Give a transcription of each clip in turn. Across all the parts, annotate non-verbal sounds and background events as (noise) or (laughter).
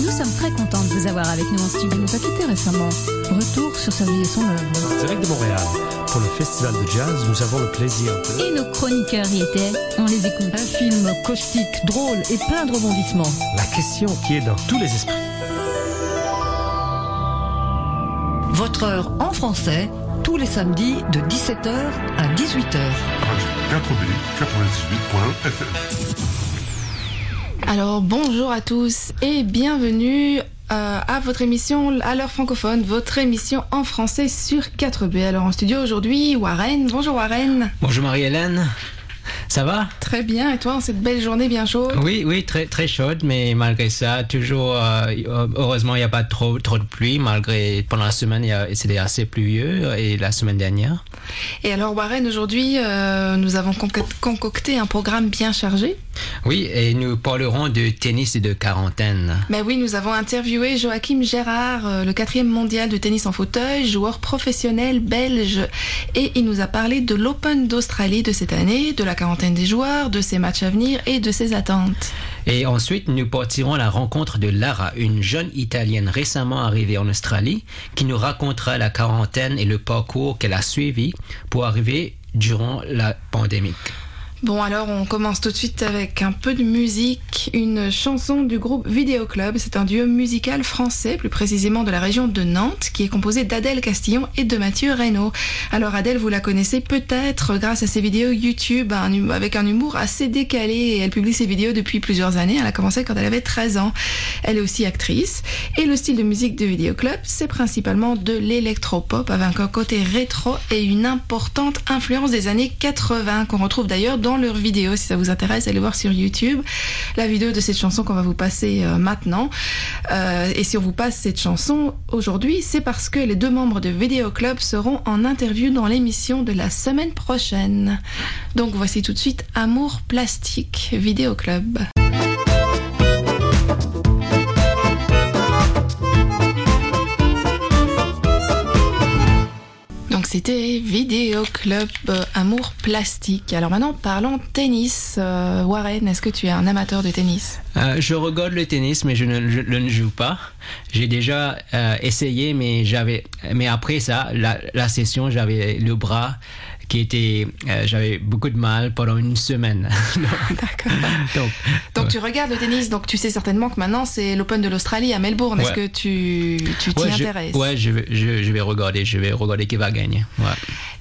Nous sommes très contents de vous avoir avec nous en studio. Nous a quittés récemment. Retour sur sa vie et son œuvre. Direct de Montréal, pour le Festival de Jazz, nous avons le plaisir de... Et nos chroniqueurs y étaient. On les écoute. Un film caustique, drôle et plein de rebondissements. La question qui est dans tous les esprits. Votre heure en français, tous les samedis de 17h à 18h. Radio 4B 98.fm. Alors bonjour à tous et bienvenue euh, à votre émission à l'heure francophone, votre émission en français sur 4B. Alors en studio aujourd'hui, Warren. Bonjour Warren. Bonjour Marie-Hélène. Ça va? Très bien. Et toi, en cette belle journée bien chaude? Oui, oui, très, très chaude, mais malgré ça, toujours, euh, heureusement, il n'y a pas trop, trop de pluie, malgré pendant la semaine, il y a- c'était assez pluvieux, et la semaine dernière. Et alors Warren, aujourd'hui, euh, nous avons conco- concocté un programme bien chargé. Oui, et nous parlerons de tennis et de quarantaine. Ben oui, nous avons interviewé Joachim Gérard, euh, le quatrième mondial de tennis en fauteuil, joueur professionnel belge, et il nous a parlé de l'Open d'Australie de cette année, de la quarantaine des joueurs, de ses matchs à venir et de ses attentes. Et ensuite, nous partirons à la rencontre de Lara, une jeune Italienne récemment arrivée en Australie, qui nous racontera la quarantaine et le parcours qu'elle a suivi pour arriver durant la pandémie. Bon alors on commence tout de suite avec un peu de musique, une chanson du groupe Vidéo Club. C'est un duo musical français, plus précisément de la région de Nantes, qui est composé d'Adèle Castillon et de Mathieu Reynaud. Alors Adèle, vous la connaissez peut-être grâce à ses vidéos YouTube avec un humour assez décalé elle publie ses vidéos depuis plusieurs années. Elle a commencé quand elle avait 13 ans. Elle est aussi actrice et le style de musique de Vidéo Club, c'est principalement de l'électropop avec un côté rétro et une importante influence des années 80 qu'on retrouve d'ailleurs dans leurs vidéos. Si ça vous intéresse, allez voir sur YouTube la vidéo de cette chanson qu'on va vous passer euh, maintenant. Euh, et si on vous passe cette chanson aujourd'hui, c'est parce que les deux membres de Vidéo Club seront en interview dans l'émission de la semaine prochaine. Donc voici tout de suite Amour plastique, Vidéo Club. C'était Vidéo Club euh, Amour Plastique. Alors maintenant parlons tennis. Euh, Warren, est-ce que tu es un amateur de tennis? Euh, je regarde le tennis, mais je ne, ne joue pas. J'ai déjà essayé, mais j'avais, mais après ça, la session, j'avais le bras qui était, euh, j'avais beaucoup de mal pendant une semaine. (laughs) (laughs) D'accord. Donc, Donc ouais. tu regardes le tennis, donc tu sais certainement que maintenant c'est l'Open de l'Australie à Melbourne. Est-ce que tu tu t'y ouais, je, intéresses? ouais, je vais, je, je vais regarder, je vais regarder qui va gagner. Ouais.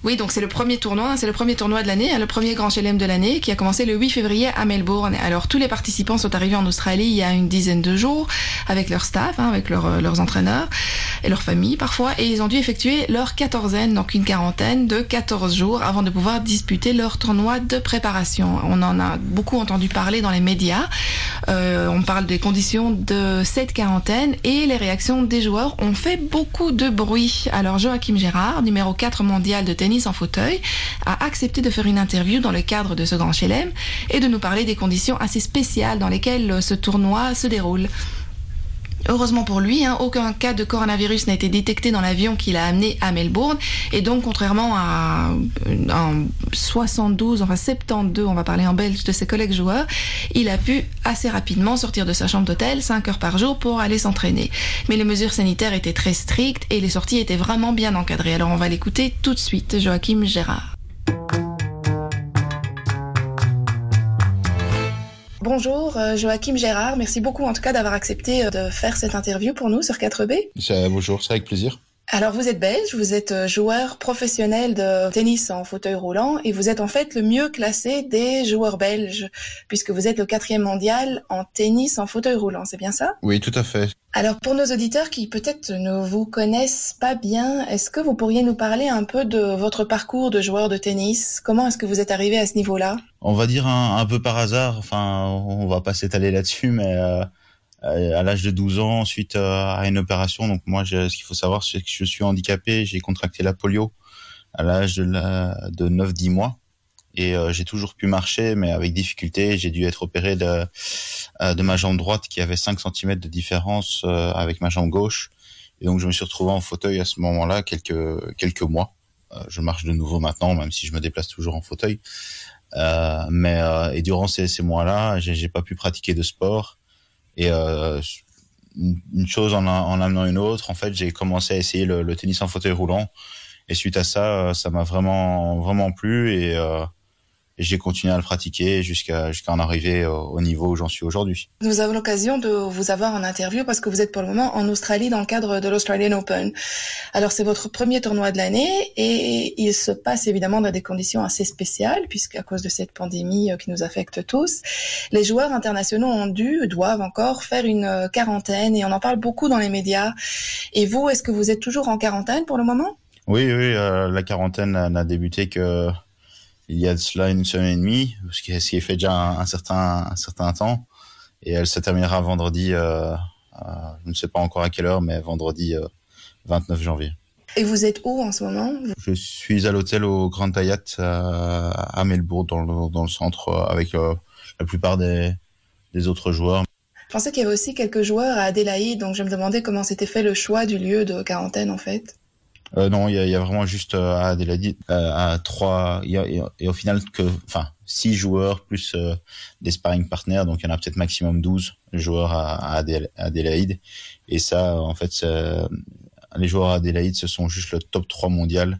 Oui, donc c'est le premier tournoi, c'est le premier tournoi de l'année, hein, le premier Grand Chelem de l'année qui a commencé le 8 février à Melbourne. Alors tous les participants sont arrivés en Australie il y a une dizaine de jours avec leur staff, hein, avec euh, leurs entraîneurs et leurs familles parfois, et ils ont dû effectuer leur quatorzaine, donc une quarantaine de 14 jours avant de pouvoir disputer leur tournoi de préparation. On en a beaucoup entendu parler dans les médias. Euh, on parle des conditions de cette quarantaine et les réactions des joueurs ont fait beaucoup de bruit. Alors Joachim Gérard, numéro 4 mondial de tennis en fauteuil, a accepté de faire une interview dans le cadre de ce grand chelem et de nous parler des conditions assez spéciales dans lesquelles euh, ce tournoi se déroule. Heureusement pour lui, hein, aucun cas de coronavirus n'a été détecté dans l'avion qu'il a amené à Melbourne. Et donc, contrairement à euh, en 72, enfin 72, on va parler en belge, de ses collègues joueurs, il a pu assez rapidement sortir de sa chambre d'hôtel 5 heures par jour pour aller s'entraîner. Mais les mesures sanitaires étaient très strictes et les sorties étaient vraiment bien encadrées. Alors, on va l'écouter tout de suite, Joachim Gérard. Bonjour euh, Joachim Gérard, merci beaucoup en tout cas d'avoir accepté euh, de faire cette interview pour nous sur 4B. Ça- bonjour, c'est avec plaisir. Alors vous êtes belge, vous êtes euh, joueur professionnel de tennis en fauteuil roulant et vous êtes en fait le mieux classé des joueurs belges puisque vous êtes le quatrième mondial en tennis en fauteuil roulant, c'est bien ça? Oui, tout à fait. Alors pour nos auditeurs qui peut-être ne vous connaissent pas bien, est-ce que vous pourriez nous parler un peu de votre parcours de joueur de tennis? Comment est-ce que vous êtes arrivé à ce niveau-là? On va dire un, peu par hasard, enfin, on va pas s'étaler là-dessus, mais euh, à l'âge de 12 ans, suite euh, à une opération, donc moi, ce qu'il faut savoir, c'est que je suis handicapé, j'ai contracté la polio à l'âge de, de 9-10 mois. Et euh, j'ai toujours pu marcher, mais avec difficulté. J'ai dû être opéré de, euh, ma jambe droite qui avait 5 cm de différence euh, avec ma jambe gauche. Et donc je me suis retrouvé en fauteuil à ce moment-là quelques, mois. Je marche de nouveau maintenant, même si je me déplace toujours en fauteuil. Mais et durant ces, mois-là, j'ai pas pu pratiquer de sport. Et une chose en, amenant une autre, en fait, j'ai commencé à essayer le, tennis en fauteuil roulant. Et suite à ça, ça m'a vraiment vraiment plu j'ai continué à le pratiquer jusqu'à jusqu'à en arriver au, au niveau où j'en suis aujourd'hui. Nous avons l'occasion de vous avoir en interview parce que vous êtes pour le moment en Australie dans le cadre de l'Australian Open. Alors c'est votre premier tournoi de l'année et il se passe évidemment dans des conditions assez spéciales puisqu'à cause de cette pandémie euh, qui nous affecte tous, les joueurs internationaux ont dû, doivent encore faire une euh, quarantaine et on en parle beaucoup dans les médias. Et vous, est-ce que vous êtes toujours en quarantaine pour le moment? Oui, oui, euh, la quarantaine n'a débuté que il y a de cela une semaine et demie, ce qui est, fait déjà un, un certain un certain temps, et elle se terminera vendredi. Euh, à- je ne sais pas encore à quelle heure, mais vendredi euh, 29 janvier. Et vous êtes où en ce moment? Je suis à l'hôtel au Grand Hayat euh, à Melbourne, dans le dans le centre, euh, avec euh, la plupart des des autres joueurs. Je pensais qu'il y avait aussi quelques joueurs à Adélaïde, donc je me demandais comment s'était fait le choix du lieu de quarantaine en fait. Euh, non, il y a, vraiment juste euh, à Adélaïde, euh, à trois, et, au final que, enfin, six joueurs plus euh, des sparring partners, donc il y en a peut-être maximum 12 joueurs à, à Adélaïde. Et ça, en fait, les joueurs à Adélaïde, ce sont juste le top 3 mondial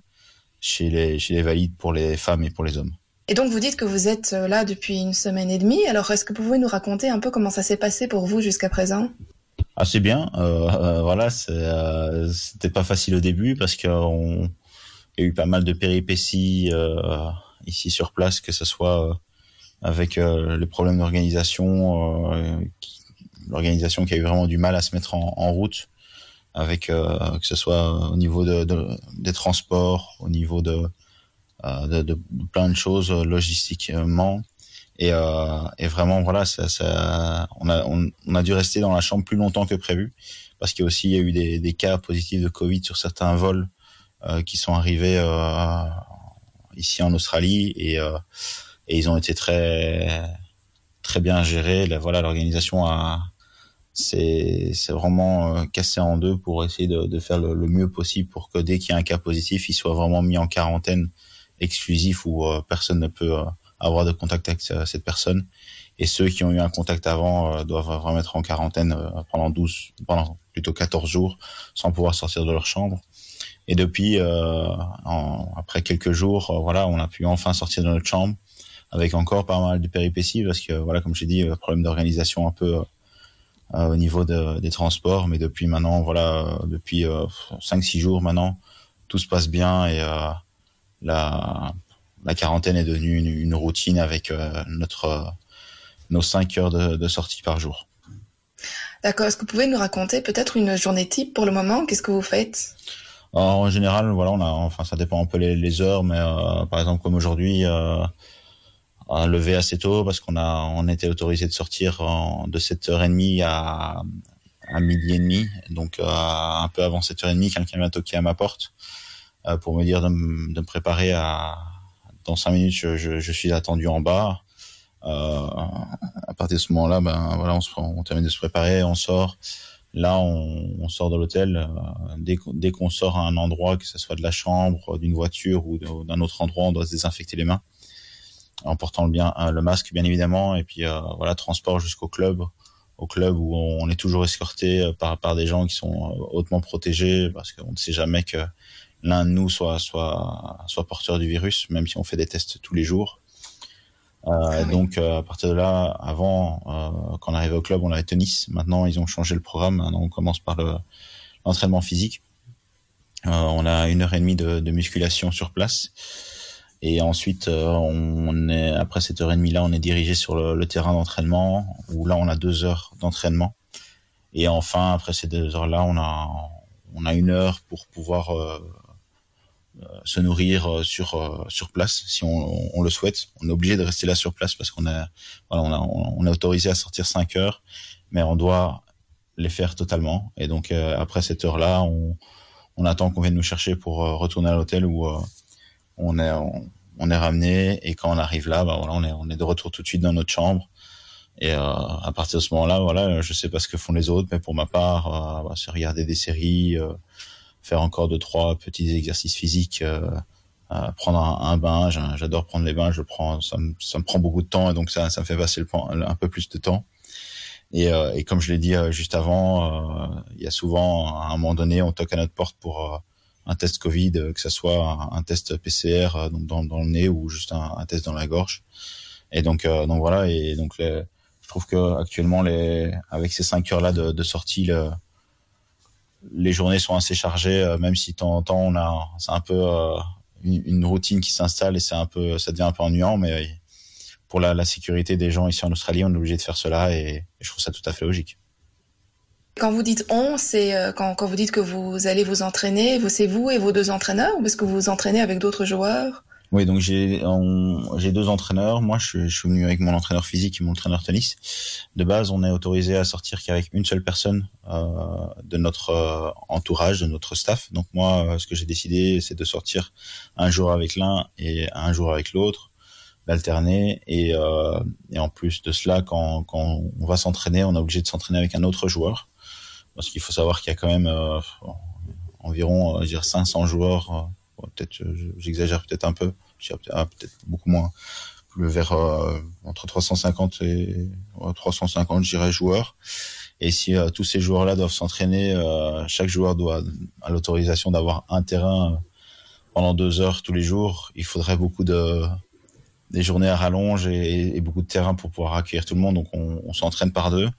chez les, chez les valides pour les femmes et pour les hommes. Et donc vous dites que vous êtes là depuis une semaine et demie, alors est-ce que vous pouvez nous raconter un peu comment ça s'est passé pour vous jusqu'à présent? Assez bien. Euh, euh, voilà, c'est, euh, c'était pas facile au début parce qu'on y a eu pas mal de péripéties euh, ici sur place, que ce soit avec les problèmes d'organisation, l'organisation qui a eu vraiment du mal à se mettre en, route, avec que ce soit au niveau de, de- des transports, au niveau de, de, de plein de choses logistiquement. Et, euh, et vraiment, voilà, ça, ça, on, a, on, on a dû rester dans la chambre plus longtemps que prévu parce qu'il y a aussi il y a eu des, des cas positifs de Covid sur certains vols euh, qui sont arrivés euh, ici en Australie et, et ils ont été très très bien gérés. Là, voilà, l'organisation a c'est c'est vraiment cassé en deux pour essayer de, de faire le, le mieux possible pour que dès qu'il y a un cas positif, il soit vraiment mis en quarantaine exclusif où personne ne peut euh, avoir de contact avec ce- cette personne. Et ceux qui ont eu un contact avant euh, doivent remettre en quarantaine euh, pendant 12, pendant plutôt 14 jours, sans pouvoir sortir de leur chambre. Et depuis, euh, en- après quelques jours, euh, voilà, on a pu enfin sortir de notre chambre, avec encore pas mal de péripéties, parce que voilà, comme j'ai dit, euh, problème d'organisation un peu euh, euh, au niveau de- des transports. Mais depuis maintenant, voilà, euh, depuis 5-6 jours maintenant, tout se passe bien et euh, la, la quarantaine est devenue une, une routine avec euh, notre euh, nos 5 heures de, de sortie par jour. D'accord, est-ce que vous pouvez nous raconter peut-être une journée type pour le moment? Qu'est-ce que vous faites? Alors, en général, voilà, on a, enfin, ça dépend un peu les, les heures, mais euh, par exemple comme aujourd'hui, euh, à lever assez tôt parce qu'on a, on était autorisé de sortir en, de 7h30 à à midi et demi, donc euh, un peu avant 7h30, quelqu'un vient toquer à ma porte pour me dire de me préparer à dans cinq minutes, je, suis attendu en bas. Euh, à partir de ce moment-là, ben voilà, on, se, on termine de se préparer, on sort. Là, on, sort de l'hôtel. euh, dès, qu'on- sort à un endroit, que ce soit de la chambre, d'une voiture ou d'un autre endroit, on doit se désinfecter les mains en portant le, euh, masque, bien évidemment. Et puis voilà, transport jusqu'au club, au club où on est toujours escorté par, des gens qui sont hautement protégés parce qu'on ne sait jamais que l'un de nous soit, soit, soit porteur du virus, même si on fait des tests tous les jours. Euh, Ah oui. Donc euh, à partir de là, avant, euh, quand on arrivait au club, on avait tennis. Maintenant, ils ont changé le programme. Maintenant, on commence par le- l'entraînement physique. On a une heure et demie de, de musculation sur place. Et ensuite, on est après cette heure et demie là, on est dirigé sur le, le terrain d'entraînement où là, on a deux heures d'entraînement. Et enfin, après ces deux heures là, on a on a une heure pour pouvoir se nourrir euh, sur euh, sur place si on, on le souhaite. On est obligé de rester là sur place parce qu'on a voilà, on, on est autorisé à sortir cinq heures, mais on doit les faire totalement. Et donc euh, après cette heure-là, on, on attend qu'on vienne nous chercher pour euh, retourner à l'hôtel où euh, on est on, on est ramené et quand on arrive là, bah voilà, on est on est de retour tout de suite dans notre chambre. Et euh, à partir de ce moment-là, voilà, je sais pas ce que font les autres, mais pour ma part, euh, bah, c'est regarder des séries, euh, faire encore deux trois petits exercices physiques euh, prendre un, bain. J'adore prendre les bains. Je prends, ça me, ça me prend beaucoup de temps et donc ça, ça me fait passer le, un peu plus de temps. Et, et comme je l'ai dit juste avant, il y a souvent à un moment donné, on toque à notre porte pour un test Covid, que ce soit un, test PCR donc dans, dans, le nez ou juste un, un, test dans la gorge. Et donc, donc voilà. Et donc les, je trouve que actuellement, les, avec ces cinq heures là de, de sortie, le, les journées sont assez chargées, euh, même si de temps en temps on a, c'est un peu euh, une, routine qui s'installe et c'est un peu, ça devient un peu ennuyant, mais pour la, sécurité des gens ici en Australie, on est obligé de faire cela et, je trouve ça tout à fait logique. Quand vous dites on, c'est euh, quand, quand, vous dites que vous allez vous entraîner, c'est vous et vos deux entraîneurs, ou est-ce que vous vous entraînez avec d'autres joueurs? Oui, donc j'ai deux entraîneurs. Moi, je, suis venu avec mon entraîneur physique et mon entraîneur tennis. De base, on est autorisé à sortir qu'avec une seule personne euh, de notre euh, entourage, de notre staff. Donc moi, euh, ce que j'ai décidé, c'est de sortir un jour avec l'un et un jour avec l'autre, d'alterner. Et, euh, en plus de cela, quand, on va s'entraîner, on est obligé de s'entraîner avec un autre joueur. Parce qu'il faut savoir qu'il y a quand même euh, environ, dire, 500 joueurs peut-être j'exagère peut-être un peu, ah, peut-être beaucoup moins, vers euh, entre 350 et 350 je dirais joueurs. Et si euh, tous ces joueurs-là doivent s'entraîner, euh, chaque joueur doit à l'autorisation d'avoir un terrain pendant deux heures tous les jours. Il faudrait beaucoup de des journées à rallonge et, beaucoup de terrain pour pouvoir accueillir tout le monde. Donc on, s'entraîne par deux.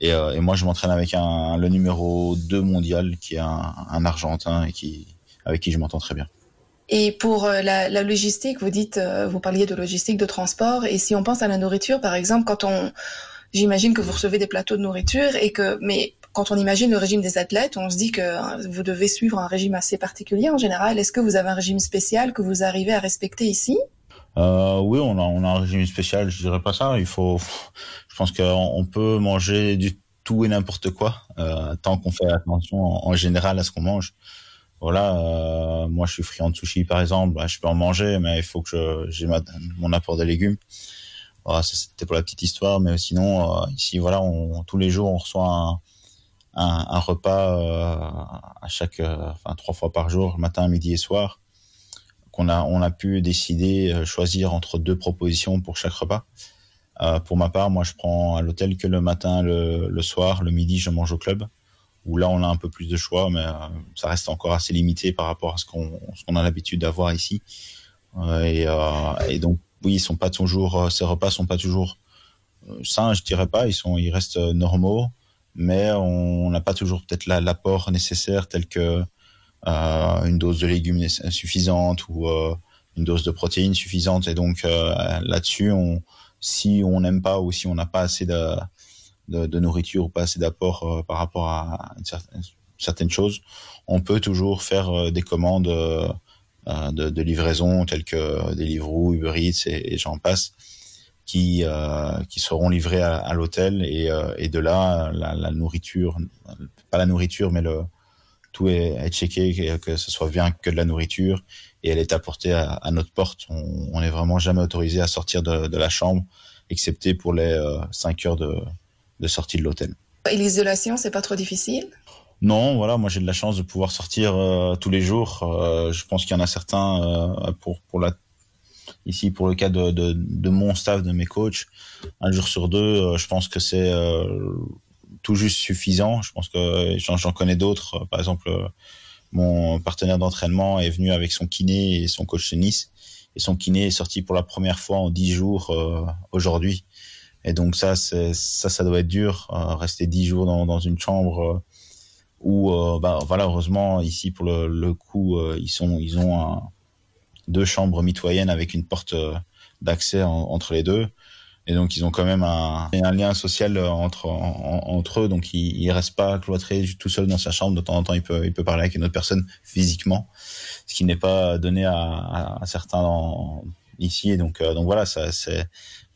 Et, et moi je m'entraîne avec un, le numéro 2 mondial qui est un, un Argentin et qui avec qui je m'entends très bien. Et pour euh, la, la, logistique, vous dites, euh, vous parliez de logistique, de transport, et si on pense à la nourriture, par exemple, quand on, j'imagine que vous recevez des plateaux de nourriture et que, mais quand on imagine le régime des athlètes, on se dit que euh, vous devez suivre un régime assez particulier en général. Est-ce que vous avez un régime spécial que vous arrivez à respecter ici? Euh, Oui, on a, on a un régime spécial. Je dirais pas ça. Il faut, je pense qu'on peut manger du tout et n'importe quoi euh, tant qu'on fait attention en, en général à ce qu'on mange voilà, euh, moi je suis friand de sushi par exemple, bah, je peux en manger, mais il faut que j'ai mon apport de légumes. Voilà, c'était pour la petite histoire, mais sinon euh, ici voilà, on, tous les jours on reçoit un, repas euh, à chaque, enfin trois fois par jour, matin, midi et soir, qu'on a on a pu décider choisir entre deux propositions pour chaque repas. pour ma part, moi je prends à l'hôtel que le matin, le soir, le midi je mange au club où là on a un peu plus de choix, mais euh, ça reste encore assez limité par rapport à ce qu'on a l'habitude d'avoir ici. Euh, et, euh, et, donc oui, ils sont pas toujours, ces repas sont pas toujours sains, je dirais pas, ils sont, ils restent normaux, mais on n'a pas toujours peut-être l'apport nécessaire tel que une dose de légumes suffisante ou une dose de protéines suffisante. Et donc là-dessus, on, si on n'aime pas ou si on n'a pas assez de de, nourriture ou pas assez d'apport euh, par rapport à certaines choses, on peut toujours faire euh, des commandes euh, de, livraison telles que des Deliveroo, Uber Eats et, j'en passe, qui, qui seront livrés à, l'hôtel et, de là, la, nourriture, pas la nourriture, mais le, tout est, checké, que, ce soit bien que de la nourriture, et elle est apportée à, notre porte. On, on est vraiment jamais autorisé à sortir de, de la chambre, excepté pour les euh, 5 heures de, de sortie de l'hôtel. Et l'isolation, c'est pas trop difficile? Non, voilà, moi j'ai de la chance de pouvoir sortir euh, tous les jours. Euh, je pense qu'il y en a certains euh, pour pour la ici pour le cas de, de, de, mon staff, de mes coachs, un jour sur deux, je pense que c'est tout juste suffisant. Je pense que j'en connais d'autres. Par exemple, mon partenaire d'entraînement est venu avec son kiné et son coach tennis. Et son kiné est sorti pour la première fois en dix jours aujourd'hui. Et donc ça, ça, ça doit être dur, euh, rester dix jours dans, dans une chambre euh, où, euh, bah, voilà, ici pour le, le coup, ils sont, ils ont deux chambres mitoyennes avec une porte d'accès entre les deux. Et donc ils ont quand même un, lien social entre en, entre eux, donc il, il reste pas cloîtré tout seul dans sa chambre. De temps en temps, il peut il peut parler avec une autre personne physiquement, ce qui n'est pas donné à, certains ici. Et donc donc voilà, ça c'est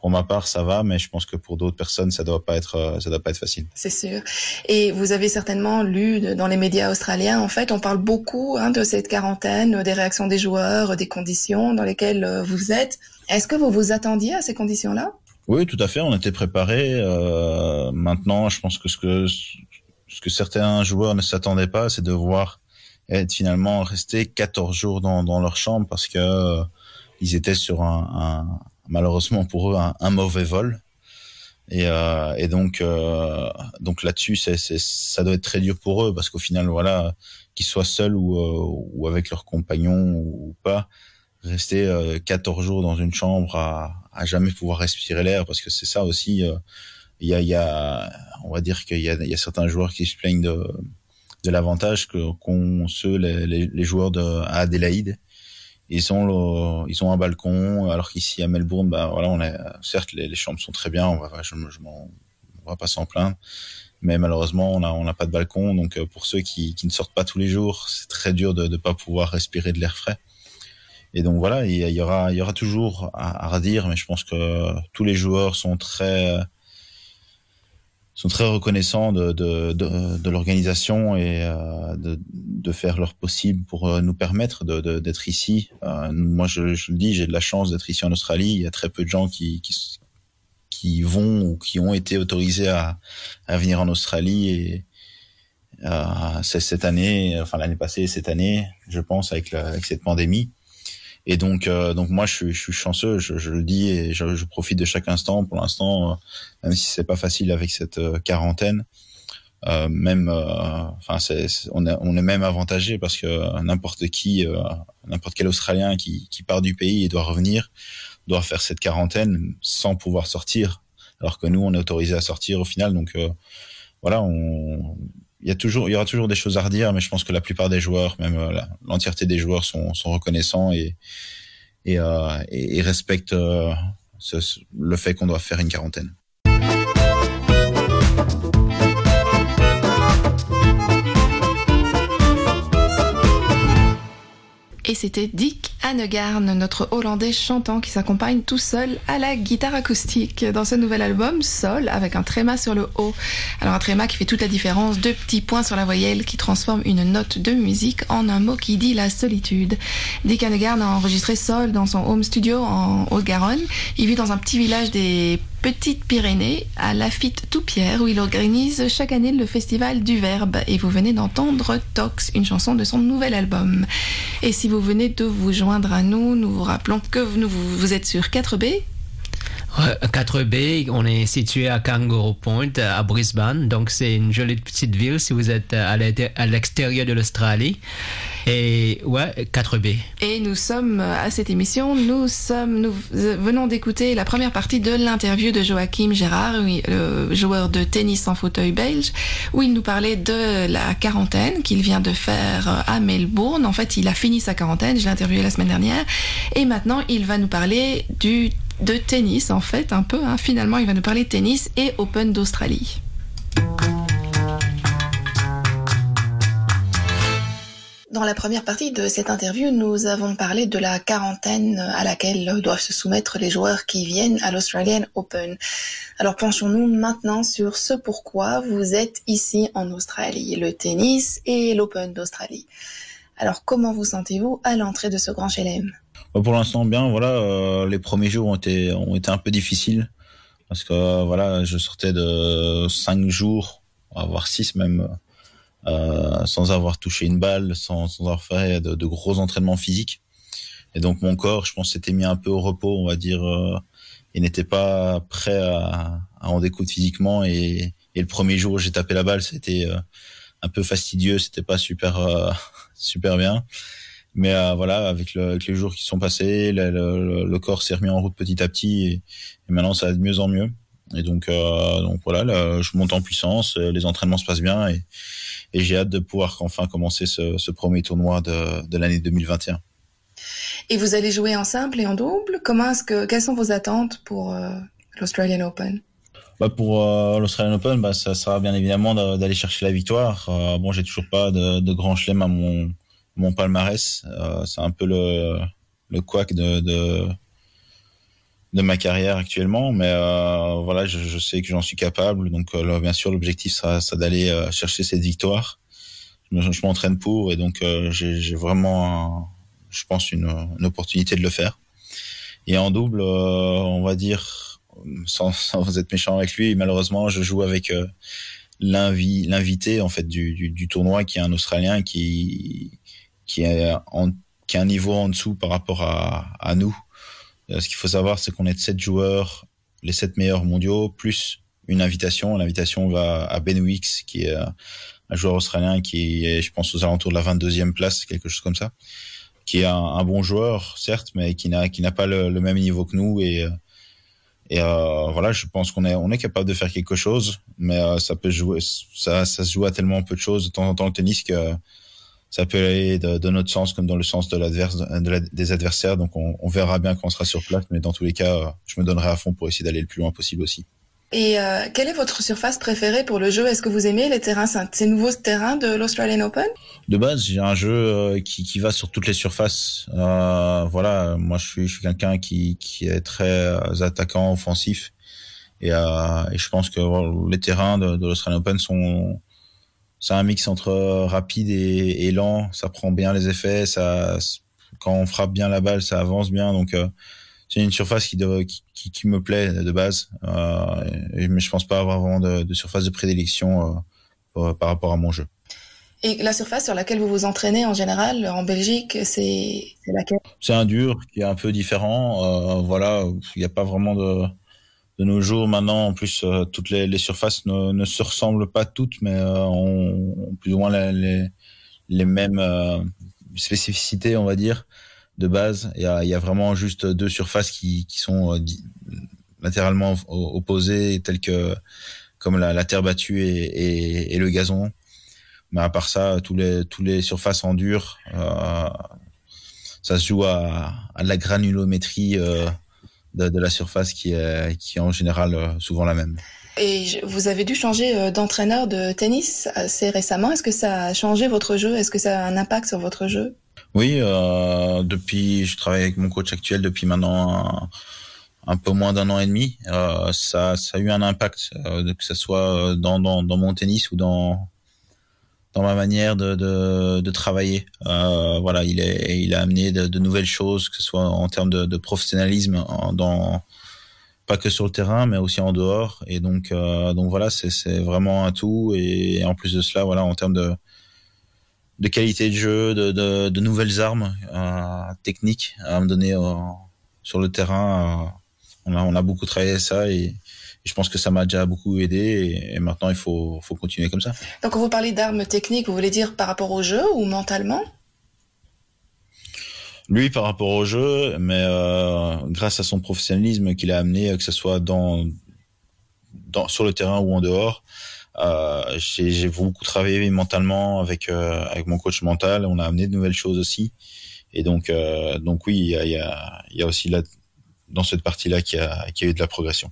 pour ma part, ça va, mais je pense que pour d'autres personnes, ça doit pas être, euh, ça doit pas être facile. C'est sûr. Et vous avez certainement lu dans les médias australiens, en fait, on parle beaucoup hein, de cette quarantaine, des réactions des joueurs, des conditions dans lesquelles euh, vous êtes. Est-ce que vous vous attendiez à ces conditions-là? Oui, tout à fait. On était préparés. Euh, maintenant, je pense que ce que ce que certains joueurs ne s'attendaient pas, c'est de voir être finalement restés 14 jours dans, dans leur chambre parce que euh, ils étaient sur un, un malheureusement pour eux un, mauvais vol. Et, euh, et donc, euh, donc là-dessus, c'est, ça doit être très dur pour eux parce qu'au final, voilà, qu'ils soient seuls ou, euh, ou avec leurs compagnons ou pas, rester euh, 14 jours dans une chambre à, à jamais pouvoir respirer l'air parce que c'est ça aussi. euh, Il y, a, y a, on va dire qu'il y y a certains joueurs qui se plaignent de, de l'avantage que qu'ont ceux les, les, les joueurs de à Adélaïde. Ils ont le, ils ont un balcon alors qu'ici à Melbourne, bah voilà, on certes les, les chambres sont très bien, on va je, je m'en on va pas s'en plaindre, mais malheureusement on a on n'a pas de balcon donc euh, pour ceux qui, qui ne sortent pas tous les jours, c'est très dur de ne pas pouvoir respirer de l'air frais. Et donc voilà, il y aura il y aura toujours à, à redire, mais je pense que tous les joueurs sont très sont très reconnaissants de, de, de, de l'organisation et euh, de, de faire leur possible pour euh, nous permettre d'être ici. Euh, moi, je, je le dis, j'ai de la chance d'être ici en Australie. Il y a très peu de gens qui, qui, qui vont ou qui ont été autorisés à, à venir en Australie. Et euh, c'est cette année, enfin l'année passée, cette année, je pense, avec, la, avec cette pandémie. Et donc, euh, donc moi, je suis, chanceux, je, le dis et je, profite de chaque instant. Pour l'instant, euh, même si c'est pas facile avec cette euh, quarantaine, même, enfin, on est même avantagé parce que n'importe qui, n'importe quel Australien qui, qui part du pays et doit revenir, doit faire cette quarantaine sans pouvoir sortir, alors que nous, on est autorisé à sortir au final. Donc, voilà, on, il y a toujours, il y aura toujours des choses à redire, mais je pense que la plupart des joueurs, même euh, l'entièreté des joueurs, sont, reconnaissants et euh, respectent euh, le fait qu'on doit faire une quarantaine. Et c'était Dick Annegarn, notre Hollandais chantant qui s'accompagne tout seul à la guitare acoustique dans ce nouvel album Sol avec un tréma sur le haut. Alors un tréma qui fait toute la différence, deux petits points sur la voyelle qui transforment une note de musique en un mot qui dit la solitude. Dick Annegarn a enregistré Sol dans son home studio en Haute-Garonne. Il vit dans un petit village des Petites Pyrénées à Lafitte Toupierre où il organise chaque année le festival du Verbe et vous venez d'entendre Tox, une chanson de son nouvel album. Et si vous venez de vous joindre à nous, nous vous rappelons que vous, vous êtes sur 4B 4B, on est situé à Kangaroo Point, à Brisbane. Donc, c'est une jolie petite ville si vous êtes à l'extérieur de l'Australie. Et ouais, 4B. Et nous sommes à cette émission, nous sommes, nous venons d'écouter la première partie de l'interview de Joachim Gérard, le joueur de tennis en fauteuil belge, où il nous parlait de la quarantaine qu'il vient de faire à Melbourne. En fait, il a fini sa quarantaine, je l'ai interviewé la semaine dernière. Et maintenant, il va nous parler du de tennis en fait un peu hein. finalement il va nous parler de tennis et Open d'Australie Dans la première partie de cette interview, nous avons parlé de la quarantaine à laquelle doivent se soumettre les joueurs qui viennent à l'Australian Open. Alors penchons-nous maintenant sur ce pourquoi vous êtes ici en Australie, le tennis et l'Open d'Australie. Alors comment vous sentez-vous à l'entrée de ce grand chelem? Pour l'instant, bien. Voilà, euh, les premiers jours ont été un peu difficiles parce que euh, voilà, je sortais de cinq jours, voire six même, euh, sans avoir touché une balle, sans, sans avoir fait de, de, gros entraînements physiques. Et donc mon corps, je pense, s'était mis un peu au repos, on va dire, euh, et n'était pas prêt à, à en découdre physiquement. Et, et, le premier jour j'ai tapé la balle, c'était euh, un peu fastidieux, c'était pas super euh, (laughs) super bien. Mais euh, voilà, avec, le, avec, les jours qui sont passés, le, le, le corps s'est remis en route petit à petit et, et, maintenant ça va de mieux en mieux. Et donc, euh, donc voilà, là, je monte en puissance, les entraînements se passent bien et, et j'ai hâte de pouvoir enfin commencer ce, ce premier tournoi de, de l'année 2021. Et vous allez jouer en simple et en double? Comment est-ce que quelles sont vos attentes pour euh, l'Australian Open? Bah pour euh, l'Australian Open, bah ça sera bien évidemment d'aller chercher la victoire. Euh, bon, j'ai toujours pas de, de grand chelem à mon mon palmarès. Euh, c'est un peu le, le couac de, de, de ma carrière actuellement, mais euh, voilà, je, je, sais que j'en suis capable. Donc, euh, bien sûr, l'objectif sera, d'aller euh, chercher cette victoire. Je, m'entraîne pour et donc euh, j'ai vraiment, je pense, une, une, opportunité de le faire. Et en double, on va dire, sans, sans être méchant avec lui, malheureusement, je joue avec l'invité en fait du, du, du, tournoi qui est un Australien qui qui est en, qui a un niveau en dessous par rapport à, à nous. Euh, ce qu'il faut savoir, c'est qu'on est de sept joueurs, les sept meilleurs mondiaux, plus une invitation. L'invitation va à Ben Wicks, qui est un joueur australien qui est, je pense, aux alentours de la 22e place, quelque chose comme ça, qui est un, bon joueur, certes, mais qui n'a qui n'a pas le, même niveau que nous et et euh, voilà, je pense qu'on est on est capable de faire quelque chose, mais euh, ça peut jouer, ça ça se joue à tellement peu de choses de temps en temps le tennis que ça peut aller de, de notre sens comme dans le sens de l'adverse de la, des adversaires. Donc on, on, verra bien quand on sera sur place, mais dans tous les cas, je me donnerai à fond pour essayer d'aller le plus loin possible aussi. Et euh, quelle est votre surface préférée pour le jeu? Est-ce que vous aimez les terrains, ces nouveaux terrains de l'Australian Open? De base, j'ai un jeu euh, qui, qui, va sur toutes les surfaces. Euh, voilà, moi je suis, je suis quelqu'un qui, qui est très euh, attaquant, offensif. Et, euh, et, je pense que les terrains de, de l'Australian Open sont... C'est un mix entre rapide et, et, lent. Ça prend bien les effets. Ça, quand on frappe bien la balle, ça avance bien. Donc c'est une surface qui, de, qui, qui, qui, me plaît de base, euh, mais je pense pas avoir vraiment de, de surface de prédilection euh, par rapport à mon jeu. Et la surface sur laquelle vous vous entraînez en général en Belgique, c'est laquelle? C'est un dur qui est un peu différent. Euh, voilà, il n'y a pas vraiment de de nos jours maintenant. En plus, euh, toutes les, les surfaces ne, ne, se ressemblent pas toutes, mais euh, ont, plus ou moins les, les, mêmes euh, spécificités, on va dire de base. Il y a, y a vraiment juste deux surfaces qui, qui sont euh, latéralement opposées, telles que comme la, la terre battue et, et, et, le gazon. Mais à part ça, tous les tous les surfaces en dur, euh, ça se joue à, à la granulométrie euh, de, de, la surface qui est qui est en général euh, souvent la même. Et vous avez dû changer euh, d'entraîneur de tennis assez récemment. Est-ce que ça a changé votre jeu? Est-ce que ça a un impact sur votre jeu? Oui, euh, depuis, je travaille avec mon coach actuel depuis maintenant un, un peu moins d'un an et demi. Euh, ça, ça a eu un impact, euh, que ce soit dans, dans, dans, mon tennis ou dans dans ma manière de, travailler. Euh, voilà, il a amené de, nouvelles choses, que ce soit en termes de, professionnalisme, pas que sur le terrain, mais aussi en dehors. Et donc, euh, donc voilà, c'est vraiment un tout. Et, en plus de cela, voilà, en termes de qualité de jeu, de, nouvelles armes euh, techniques à me donner sur le terrain. On, a, beaucoup travaillé ça je pense que ça m'a déjà beaucoup aidé et, maintenant il faut, faut continuer comme ça. Donc quand vous parlez d'armes techniques, vous voulez dire par rapport au jeu ou mentalement? Lui par rapport au jeu, mais euh, grâce à son professionnalisme qu'il a amené, que ce soit dans, dans sur le terrain ou en dehors, euh, j'ai beaucoup travaillé mentalement avec euh, avec mon coach mental. On a amené de nouvelles choses aussi. Et donc euh, donc oui, il y a, y, a, y a aussi là dans cette partie-là qui a qui a eu de la progression.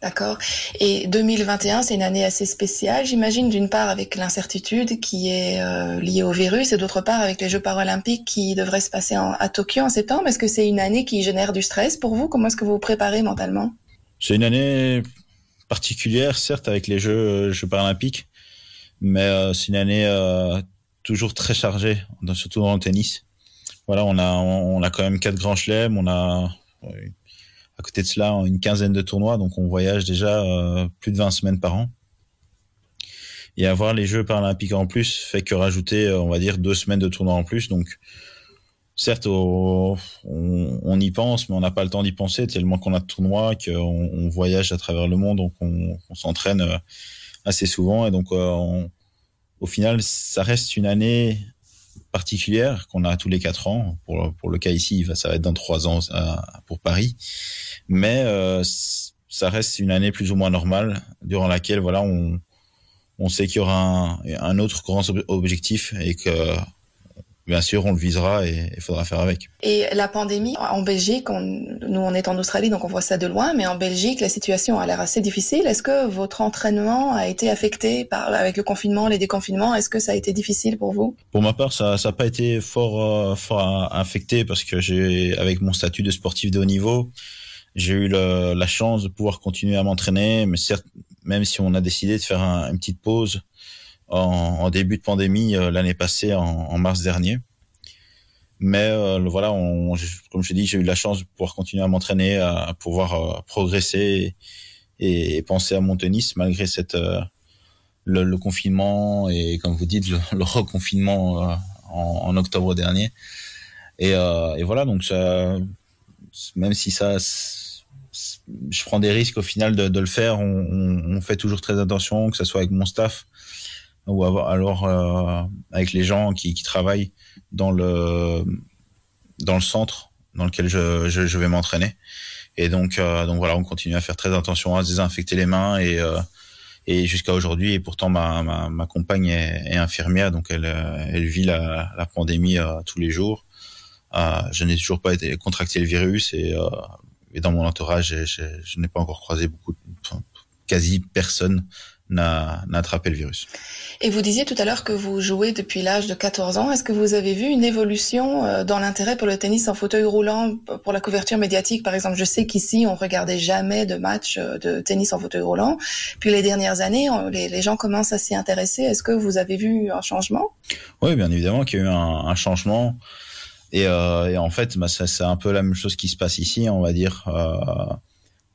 D'accord. Et 2021, c'est une année assez spéciale, j'imagine, d'une part avec l'incertitude qui est euh, liée au virus et d'autre part avec les Jeux paralympiques qui devraient se passer à Tokyo en septembre. Est-ce que c'est une année qui génère du stress pour vous? Comment est-ce que vous vous préparez mentalement? C'est une année particulière, certes, avec les Jeux, Jeux paralympiques, mais euh, c'est une année euh, toujours très chargée, surtout dans le tennis. Voilà, on a, on, a quand même quatre grands chelems, on a à côté de cela une quinzaine de tournois, donc on voyage déjà euh, plus de 20 semaines par an. Et avoir les Jeux paralympiques en plus fait que rajouter, on va dire, deux semaines de tournois en plus, donc certes, on, y pense, mais on n'a pas le temps d'y penser tellement qu'on a de tournois, qu'on on voyage à travers le monde, donc on, s'entraîne euh, assez souvent. Et donc, euh, on, au final, ça reste une année particulière qu'on a tous les quatre ans. Pour, pour le cas ici, ça va être dans trois ans euh, pour Paris. Mais euh, ça reste une année plus ou moins normale, durant laquelle voilà, on, on sait qu'il y aura un, un autre grand objectif et que bien sûr, on le visera et il faudra faire avec. Et la pandémie en Belgique, on, nous on est en Australie, donc on voit ça de loin, mais en Belgique, la situation a l'air assez difficile. Est-ce que votre entraînement a été affecté par avec le confinement, les déconfinements? Est-ce que ça a été difficile pour vous? Pour ma part, ça n'a pas été fort, euh, fort affecté parce que j'ai, avec mon statut de sportif de haut niveau, j'ai eu le, la chance de pouvoir continuer à m'entraîner, mais certes, même si on a décidé de faire un, une petite pause en, en, début de pandémie euh, l'année passée, en, en, mars dernier. Mais euh, voilà, on, comme je dis, j'ai eu la chance de pouvoir continuer à m'entraîner, à, pouvoir euh, progresser et, et, penser à mon tennis malgré cette euh, le, confinement et comme vous dites le, reconfinement en, en, octobre dernier. Et, et voilà, donc ça, même si ça je prends des risques au final de, de le faire. On, on, fait toujours très attention, que ce soit avec mon staff ou alors euh, avec les gens qui, travaillent dans le dans le centre dans lequel je, je, vais m'entraîner. Et donc euh, donc voilà, on continue à faire très attention à se désinfecter les mains et euh, et jusqu'à aujourd'hui. Et pourtant ma, ma, compagne est, infirmière, donc elle elle vit la, la pandémie tous les jours. je n'ai toujours pas été contracté le virus et et dans mon entourage, je, je n'ai pas encore croisé beaucoup, quasi personne n'a attrapé le virus. Et vous disiez tout à l'heure que vous jouez depuis l'âge de 14 ans. Est-ce que vous avez vu une évolution euh, dans l'intérêt pour le tennis en fauteuil roulant, pour la couverture médiatique? Par exemple, je sais qu'ici, on regardait jamais de match euh, de tennis en fauteuil roulant. Puis les dernières années, les, les gens commencent à s'y intéresser. Est-ce que vous avez vu un changement? Oui, bien évidemment qu'il y a eu un, un changement. Et, euh, et, en fait, bah, c'est un peu la même chose qui se passe ici, on va dire. Euh,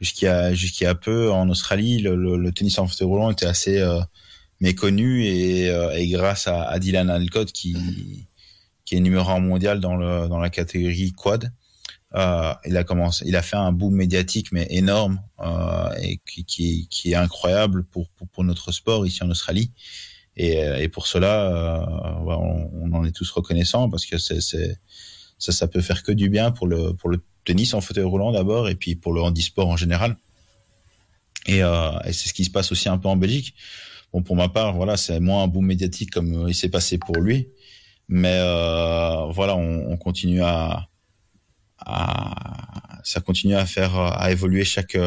jusqu'à jusqu'à peu en Australie, le, le, tennis en fauteuil roulant était assez euh, méconnu et, euh, et, grâce à, à, Dylan Alcott qui qui est numéro un mondial dans le dans la catégorie quad, euh, il a commencé, il a fait un boom médiatique mais énorme et qui, qui, qui est incroyable pour, pour, pour notre sport ici en Australie. Et, et pour cela, on, on, en est tous reconnaissants parce que c'est ça, ça peut faire que du bien pour le pour le tennis en fauteuil roulant d'abord et puis pour le handisport en général. Et, euh, et c'est ce qui se passe aussi un peu en Belgique. Bon, pour ma part, voilà, c'est moins un boom médiatique comme il s'est passé pour lui, mais euh, voilà, on, on continue à, à, ça continue à faire à évoluer chaque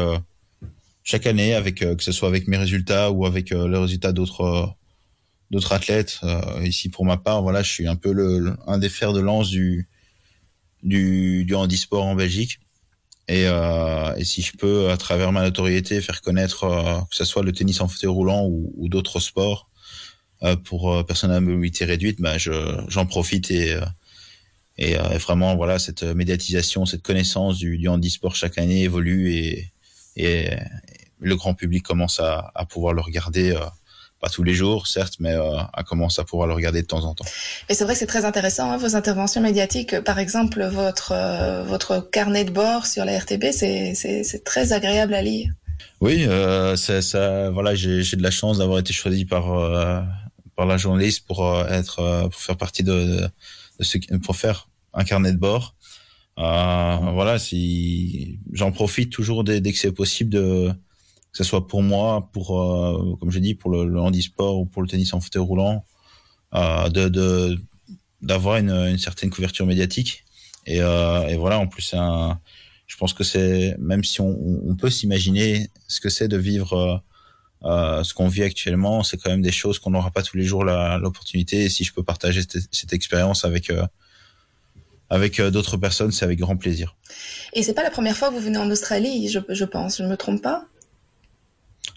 chaque année avec que ce soit avec mes résultats ou avec les résultats d'autres d'autres athlètes. Euh, ici, pour ma part, voilà, je suis un peu le, un des fers de lance du, du, du handisport en Belgique. Et, euh, et, si je peux, à travers ma notoriété, faire connaître euh, que ce soit le tennis en fauteuil roulant ou, d'autres sports euh, pour personnes à mobilité réduite, bah, j'en profite et, et, vraiment, voilà, cette médiatisation, cette connaissance du, du handisport chaque année évolue et, et, le grand public commence à pouvoir le regarder pas tous les jours, certes, mais euh, à commencer à pouvoir le regarder de temps en temps. Et c'est vrai que c'est très intéressant, hein, vos interventions médiatiques. Par exemple, votre, euh, votre carnet de bord sur la RTB, c'est très agréable à lire. Oui, euh, ça, voilà, j'ai de la chance d'avoir été choisi par, euh, par la journaliste pour euh, être, euh, pour faire partie de, de ce, pour faire un carnet de bord. voilà, si j'en profite toujours dès, dès que c'est possible de ce soit pour moi, pour euh, comme je dis, pour le, handisport ou pour le tennis en fauteuil roulant, euh, de d'avoir une, certaine couverture médiatique. Et, euh, voilà, en plus, je pense que c'est même si on, peut s'imaginer ce que c'est de vivre ce qu'on vit actuellement, c'est quand même des choses qu'on n'aura pas tous les jours l'opportunité. Et si je peux partager cette, expérience avec avec d'autres personnes, c'est avec grand plaisir. Et c'est pas la première fois que vous venez en Australie, je, je pense, je ne me trompe pas?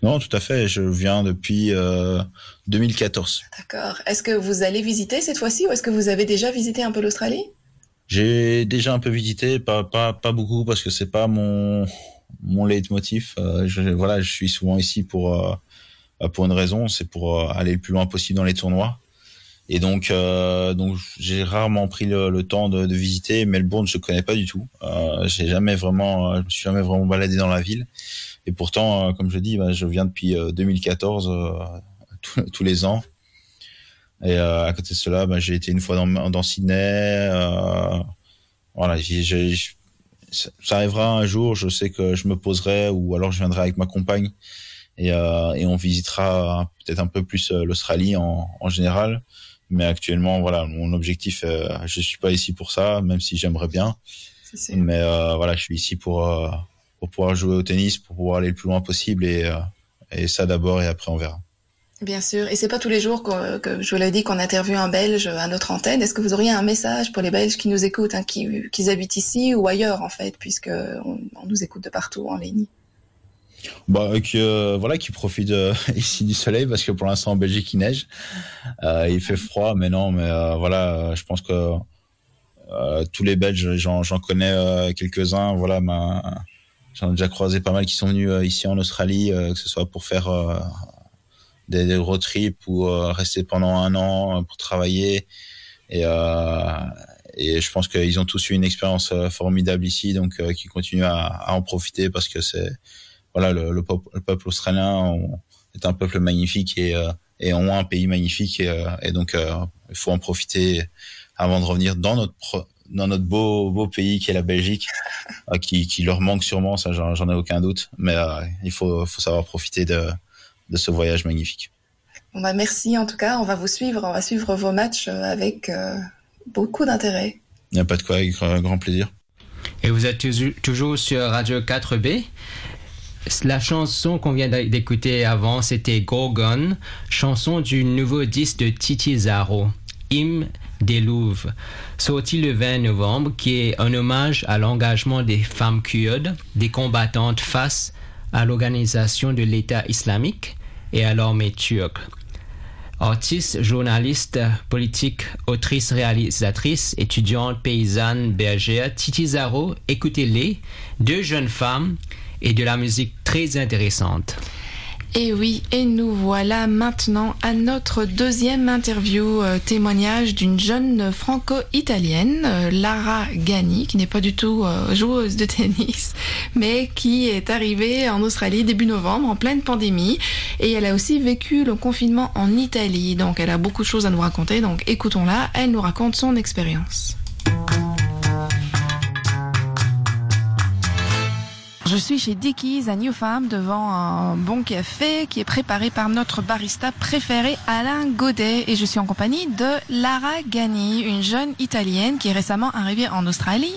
Non, tout à fait. Je viens depuis euh, 2014. D'accord. Est-ce que vous allez visiter cette fois-ci ou est-ce que vous avez déjà visité un peu l'Australie? J'ai déjà un peu visité, pas pas pas beaucoup parce que c'est pas mon mon leitmotiv. Euh, je, voilà, je suis souvent ici pour euh, pour une raison, c'est pour euh, aller le plus loin possible dans les tournois. Et donc, euh, donc j'ai rarement pris le, le temps de, de, visiter Melbourne. Je connais pas du tout. Euh, j'ai jamais vraiment, je me suis jamais vraiment baladé dans la ville. Et pourtant, euh, comme je dis, bah, je viens depuis 2014 euh, euh, tous les ans. Et à côté de cela, bah, j'ai été une fois dans, dans Sydney. voilà, ça arrivera un jour. Je sais que je me poserai, ou alors je viendrai avec ma compagne et, euh, et on visitera peut-être un peu plus l'Australie en, en, général. Mais actuellement, voilà, mon objectif, euh, je suis pas ici pour ça, même si j'aimerais bien. Mais euh, voilà, je suis ici pour pour pouvoir jouer au tennis, pour pouvoir aller le plus loin possible et, euh, et ça d'abord et après on verra. Bien sûr, et c'est pas tous les jours que, que je vous l'ai dit qu'on interviewe un Belge à notre antenne. Est-ce que vous auriez un message pour les Belges qui nous écoutent, hein, qui, qui habitent ici ou ailleurs en fait, puisque on, on nous écoute de partout en ligne? Bah, que, euh, voilà, qui profite euh, (laughs) ici du soleil parce que pour l'instant en Belgique il neige, euh, il fait froid, mais non, mais voilà, je pense que tous les Belges, j'en connais quelques-uns, voilà, ma J'en ai déjà croisé pas mal qui sont venus euh, ici en Australie, euh, que ce soit pour faire euh, des, des road trips ou rester pendant un an pour travailler. Et, je pense qu'ils ont tous eu une expérience formidable ici, donc qui continuent à, en profiter parce que c'est voilà le, le, peuple, le, peuple, australien est un peuple magnifique et, et ont un pays magnifique et donc il faut en profiter avant de revenir dans notre dans notre beau beau pays qui est la Belgique, euh, qui, qui leur manque sûrement, ça j'en ai aucun doute, mais euh, il faut faut savoir profiter de de ce voyage magnifique. Bon bah merci en tout cas, on va vous suivre, on va suivre vos matchs euh, avec beaucoup d'intérêt. Il n'y a pas de quoi, avec grand plaisir. Et vous êtes toujours sur Radio 4B. La chanson qu'on vient d'écouter avant, c'était Gorgon, chanson du nouveau disque de Titi Zaro, Hymne des Louvres, sorti le 20 novembre, qui est un hommage à l'engagement des femmes kurdes, des combattantes face à l'organisation de l'État islamique et à l'armée turque. Artiste, journaliste, politique, autrice, réalisatrice, étudiante, paysanne, bergère, Titi Zaro, écoutez-les, deux jeunes femmes et de la musique très intéressante. Et oui, et nous voilà maintenant à notre deuxième interview euh, témoignage d'une jeune franco-italienne, euh, Lara Gani, qui n'est pas du tout euh, joueuse de tennis, (laughs) mais qui est arrivée en Australie début novembre en pleine pandémie. Et elle a aussi vécu le confinement en Italie, donc elle a beaucoup de choses à nous raconter. Donc écoutons-la, elle nous raconte son expérience. Je suis chez Dickies à New Farm devant un bon café qui est préparé par notre barista préféré Alain Godet. Et je suis en compagnie de Lara Gani, une jeune italienne qui est récemment arrivée en Australie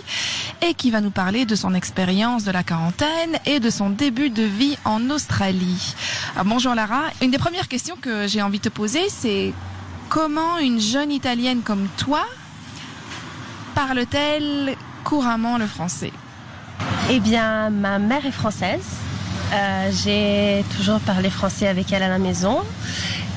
et qui va nous parler de son expérience de la quarantaine et de son début de vie en Australie. Alors, bonjour Lara, une des premières questions que j'ai envie de te poser c'est comment une jeune italienne comme toi parle-t-elle couramment le français? Eh bien, ma mère est française. Euh, j'ai toujours parlé français avec elle à la maison.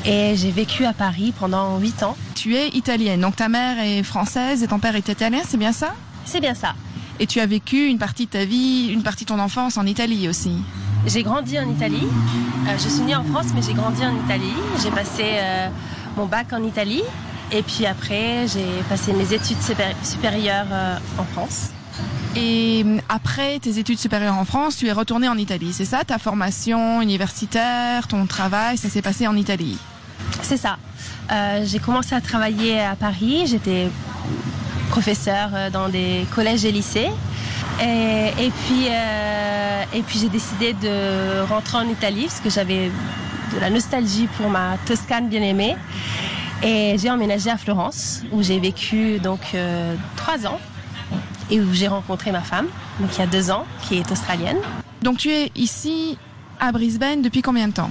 Et j'ai vécu à Paris pendant 8 ans. Tu es italienne, donc ta mère est française et ton père est italien, c'est bien ça? C'est bien ça. Et tu as vécu une partie de ta vie, une partie de ton enfance en Italie aussi? J'ai grandi en Italie. Euh, je suis née en France, mais j'ai grandi en Italie. J'ai passé euh, mon bac en Italie. Et puis après, j'ai passé mes études supérieures euh, en France. Et après tes études supérieures en France, tu es retourné en Italie, c'est ça? Ta formation universitaire, ton travail, ça s'est passé en Italie? C'est ça. Euh, j'ai commencé à travailler à Paris, j'étais professeur euh, dans des collèges et lycées. Et, puis, euh, et puis j'ai décidé de rentrer en Italie parce que j'avais de la nostalgie pour ma Toscane bien aimée. Et j'ai emménagé à Florence où j'ai vécu donc euh, trois ans et où j'ai rencontré ma femme, donc il y a deux ans, qui est australienne. Donc tu es ici à Brisbane depuis combien de temps?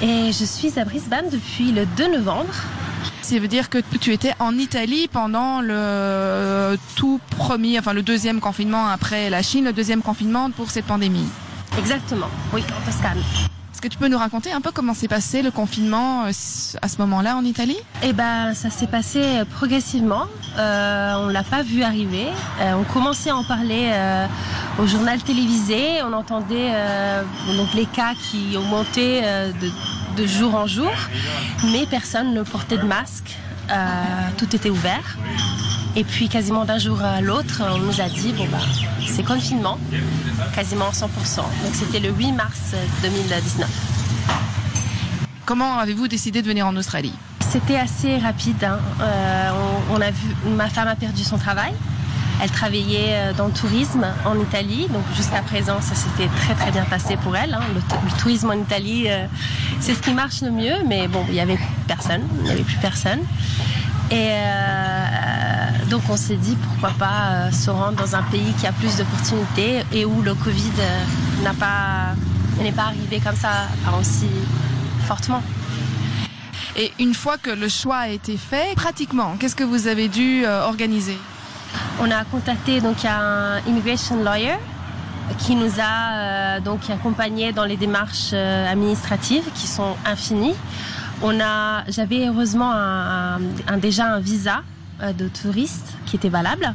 Et je suis à Brisbane depuis le 2 novembre. Ça veut dire que tu étais en Italie pendant le tout premier, enfin le deuxième confinement après la Chine, le deuxième confinement pour cette pandémie? Exactement, oui, en Toscane. Est-ce que tu peux nous raconter un peu comment s'est passé le confinement à ce moment-là en Italie? Eh ben, ça s'est passé progressivement. Euh, on l'a pas vu arriver. Euh, on commençait à en parler euh, au journal télévisé. On entendait euh, donc les cas qui augmentaient de, de, jour en jour, mais personne ne portait de masque. Tout était ouvert. Et puis quasiment d'un jour à l'autre, on nous a dit bon bah c'est confinement, quasiment 100%. Donc c'était le 8 mars 2019. Comment avez-vous décidé de venir en Australie? C'était assez rapide. Hein. Euh, on, on, a vu, ma femme a perdu son travail. Elle travaillait dans le tourisme en Italie, donc jusqu'à présent ça s'était très très bien passé pour elle. Hein. Le, tourisme en Italie, euh, c'est ce qui marche le mieux, mais bon, il n'y avait personne, il n'y avait plus personne. Et euh, donc on s'est dit pourquoi pas euh, se rendre dans un pays qui a plus d'opportunités et où le Covid euh, pas n'est pas arrivé comme ça, aussi fortement. Et une fois que le choix a été fait, pratiquement, qu'est-ce que vous avez dû euh, organiser? On a contacté donc un immigration lawyer qui nous a euh, donc accompagnés dans les démarches euh, administratives qui sont infinies. On a, j'avais heureusement déjà un visa euh, de touriste qui était valable.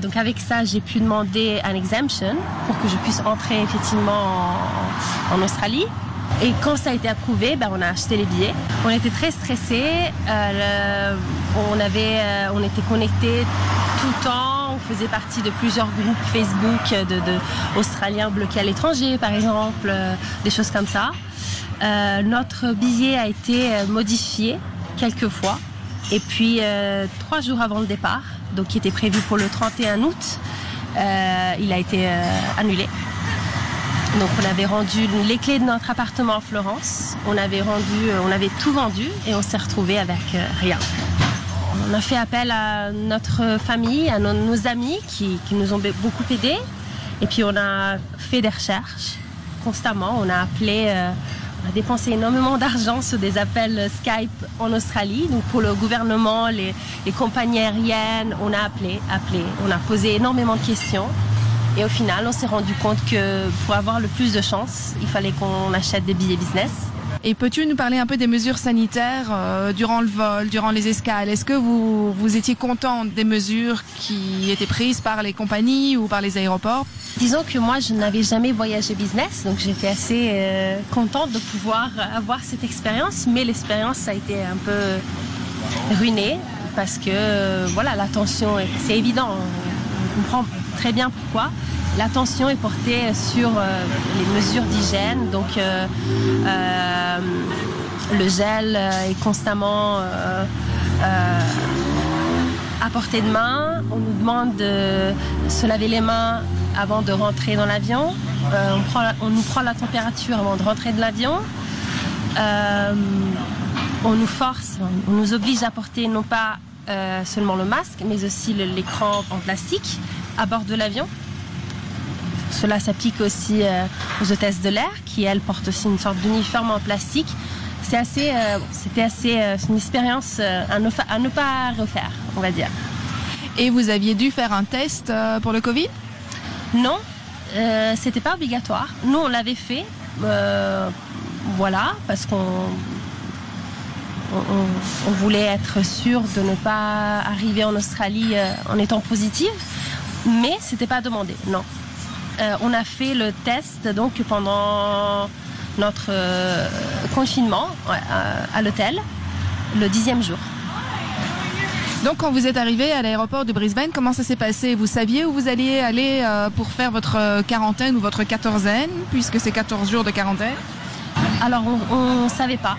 Donc avec ça, j'ai pu demander un exemption pour que je puisse entrer effectivement en, Australie. Et quand ça a été approuvé, ben, on a acheté les billets. On était très stressés. On, avait, euh, on était connectés tout le temps. On faisait partie de plusieurs groupes Facebook de, de Australiens bloqués à l'étranger, par exemple, euh, des choses comme ça. Euh, notre billet a été modifié quelques fois. Et puis, trois jours avant le départ, donc qui était prévu pour le 31 août, il a été annulé. Donc on avait rendu les clés de notre appartement en Florence, on avait rendu, on avait tout vendu et on s'est retrouvé avec rien. On a fait appel à notre famille, à nos, amis qui, nous ont be- beaucoup aidés. Et puis on a fait des recherches constamment. On a appelé, euh, on a dépensé énormément d'argent sur des appels Skype en Australie. Donc pour le gouvernement, les, les compagnies aériennes, on a appelé, appelé. On a posé énormément de questions. Et au final, on s'est rendu compte que pour avoir le plus de chance, il fallait qu'on achète des billets business. Et peux-tu nous parler un peu des mesures sanitaires euh, durant le vol, durant les escales? Est-ce que vous, vous étiez content des mesures qui étaient prises par les compagnies ou par les aéroports? Disons que moi, je n'avais jamais voyagé business, donc j'étais assez euh, contente de pouvoir avoir cette expérience. Mais l'expérience a été un peu ruinée parce que, euh, voilà, l'attention, est- c'est évident, on comprend très bien pourquoi. L'attention est portée sur euh, les mesures d'hygiène, donc euh, euh, le gel est constamment à portée de main. On nous demande de se laver les mains avant de rentrer dans l'avion. On, nous prend la température avant de rentrer de l'avion. On nous force, on nous oblige à porter non pas seulement le masque, mais aussi l'écran en plastique à bord de l'avion. Cela s'applique aussi euh, aux hôtesses de l'air, qui elles portent aussi une sorte d'uniforme en plastique. C'est assez, euh, c'était assez, euh, une expérience à, ne fa- à ne pas refaire, on va dire. Et vous aviez dû faire un test pour le Covid? Non, euh, c'était pas obligatoire. Nous, on l'avait fait, euh, voilà, parce qu'on on, on- on voulait être sûr de ne pas arriver en Australie euh, en étant positive, mais c'était pas demandé, non. Euh, on a fait le test donc pendant notre euh, confinement à, à l'hôtel, le dixième jour. Donc quand vous êtes arrivé à l'aéroport de Brisbane, comment ça s'est passé? Vous saviez où vous alliez aller euh, pour faire votre quarantaine ou votre quatorzaine, puisque c'est 14 jours de quarantaine? Alors, on ne savait pas.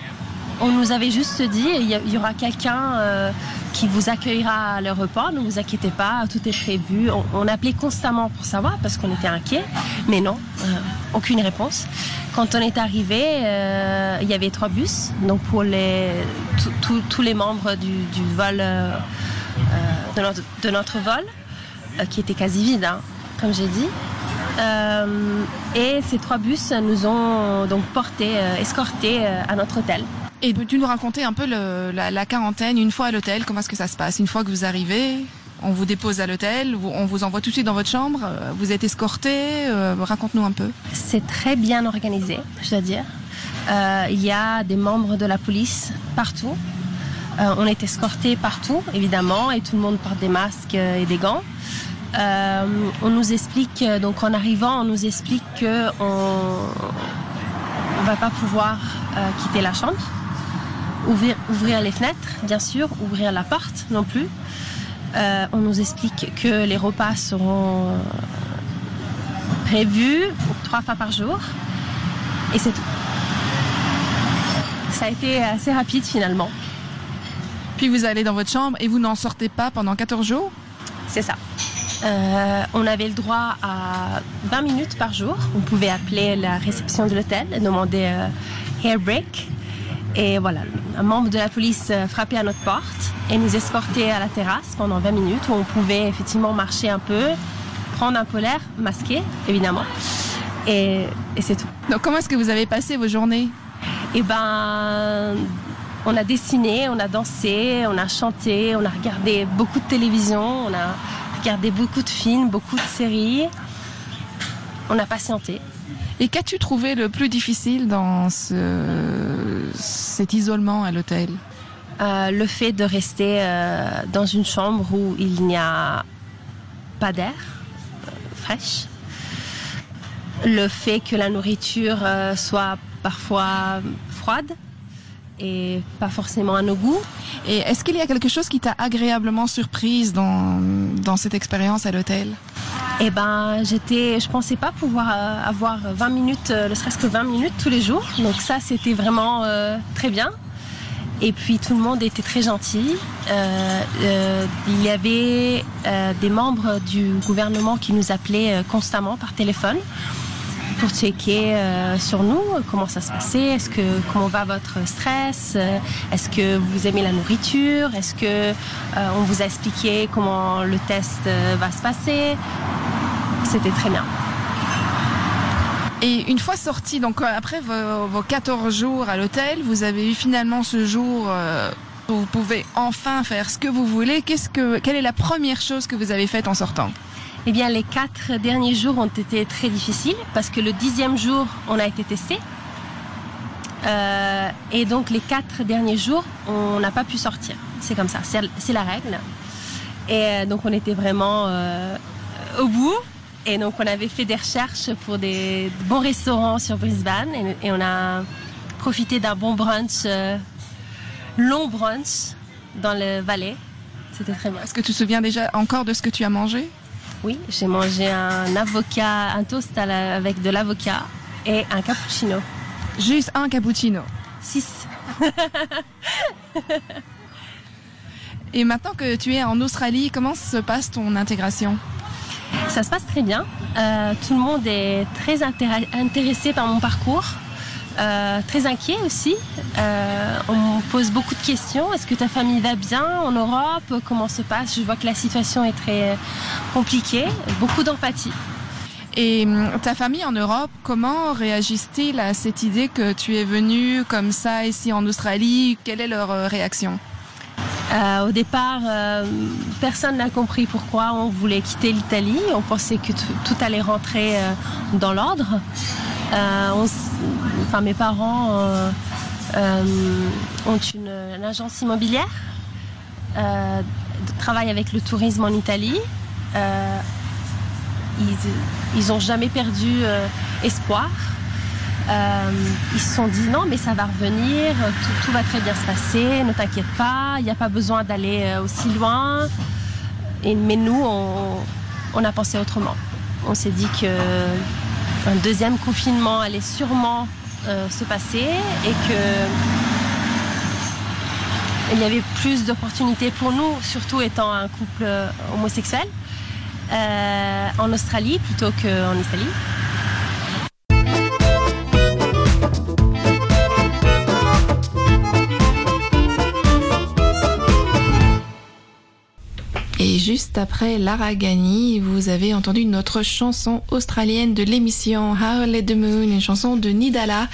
On nous avait juste dit, il y, aura quelqu'un euh, qui vous accueillera à l'aéroport, ne vous inquiétez pas, tout est prévu. On, appelait constamment pour savoir parce qu'on était inquiets, mais non, euh, aucune réponse. Quand on est arrivé, euh, il y avait trois bus, donc pour les, tous- les membres du, vol, euh, de, notre, vol, qui était quasi vide, hein, comme j'ai dit. Et ces trois bus nous ont donc escortés à notre hôtel. Et peux-tu nous raconter un peu la, quarantaine une fois à l'hôtel Comment est-ce que ça se passe Une fois que vous arrivez, on vous dépose à l'hôtel, on vous envoie tout de suite dans votre chambre, euh, vous êtes escorté, euh, raconte-nous un peu. C'est très bien organisé, je dois dire. Euh, il y a des membres de la police partout. On est escortés partout, évidemment, et tout le monde porte des masques et des gants. On nous explique, donc en arrivant, on nous explique que on on va pas pouvoir quitter la chambre, ouvrir, ouvrir les fenêtres, bien sûr, ouvrir la porte non plus. Euh, on nous explique que les repas seront prévus trois fois par jour, et c'est tout. Ça a été assez rapide finalement. Puis vous allez dans votre chambre et vous n'en sortez pas pendant 14 jours? C'est ça. Euh, on avait le droit à 20 minutes par jour. On pouvait appeler la réception de l'hôtel et demander euh, hair break. Et voilà, un membre de la police euh, frappait à notre porte et nous escortait à la terrasse pendant 20 minutes où on pouvait effectivement marcher un peu, prendre un peu l'air, masqué évidemment. Et, et c'est tout. Donc comment est-ce que vous avez passé vos journées? Et ben, on a dessiné, on a dansé, on a chanté, on a regardé beaucoup de télévision, on a regardé beaucoup de films, beaucoup de séries. On a patienté. Et qu'as-tu trouvé le plus difficile dans ce, cet isolement à l'hôtel? Euh, le fait de rester euh, dans une chambre où il n'y a pas d'air euh, fraîche. Le fait que la nourriture euh, soit parfois froide et pas forcément à nos goûts. Et est-ce qu'il y a quelque chose qui t'a agréablement surprise dans, dans cette expérience à l'hôtel? Eh ben, j'étais, je pensais pas pouvoir euh, avoir 20 minutes, euh, ne serait-ce que 20 minutes tous les jours. Donc ça, c'était vraiment euh, très bien. Et puis tout le monde était très gentil. Il y avait des membres du gouvernement qui nous appelaient constamment par téléphone pour checker euh, sur nous comment ça se passait, comment va votre stress, euh, est-ce que vous aimez la nourriture, est-ce que euh, on vous a expliqué comment le test va se passer? C'était très bien. Et une fois sorti, donc après vos, vos 14 jours à l'hôtel, vous avez eu finalement ce jour où vous pouvez enfin faire ce que vous voulez. Qu'est-ce que, quelle est la première chose que vous avez faite en sortant? Eh bien, les quatre derniers jours ont été très difficiles parce que le dixième jour, on a été testé. Euh, et donc, les quatre derniers jours, on n'a pas pu sortir. C'est comme ça, c'est la règle. Et euh, donc, on était vraiment euh, au bout. Et donc, on avait fait des recherches pour des bons restaurants sur Brisbane. Et, on a profité d'un bon brunch, long brunch, dans le Valais. C'était très bien. Est-ce que tu te souviens déjà encore de ce que tu as mangé? Oui, j'ai mangé un avocat, un toast à la- avec de l'avocat et un cappuccino. Juste un cappuccino. Six. Et maintenant que tu es en Australie, comment se passe ton intégration? Ça se passe très bien. Euh, tout le monde est très intér- intéressé par mon parcours. Euh, très inquiet aussi. Euh, on pose beaucoup de questions. Est-ce que ta famille va bien en Europe? Comment se passe? Je vois que la situation est très compliquée. Beaucoup d'empathie. Et hum, ta famille en Europe, comment réagissent-ils à cette idée que tu es venu comme ça ici en Australie? Quelle est leur euh, réaction? Euh, au départ, euh, personne n'a compris pourquoi on voulait quitter l'Italie. On pensait que tout, allait rentrer euh, dans l'ordre. Euh, enfin, mes parents euh, euh, ont une, une agence immobilière, travaillent avec le tourisme en Italie. Ils, ils ont jamais perdu espoir. Euh, ils se sont dit non mais ça va revenir, tout, va très bien se passer, ne t'inquiète pas, il n'y a pas besoin d'aller euh, aussi loin. Mais nous, on, a pensé autrement. On s'est dit que un deuxième confinement allait sûrement euh, se passer et que il y avait plus d'opportunités pour nous, surtout étant un couple homosexuel, en Australie plutôt qu'en Italie. Juste après Lara Gani, vous avez entendu notre chanson australienne de l'émission How Let the Moon, une chanson de Nidala.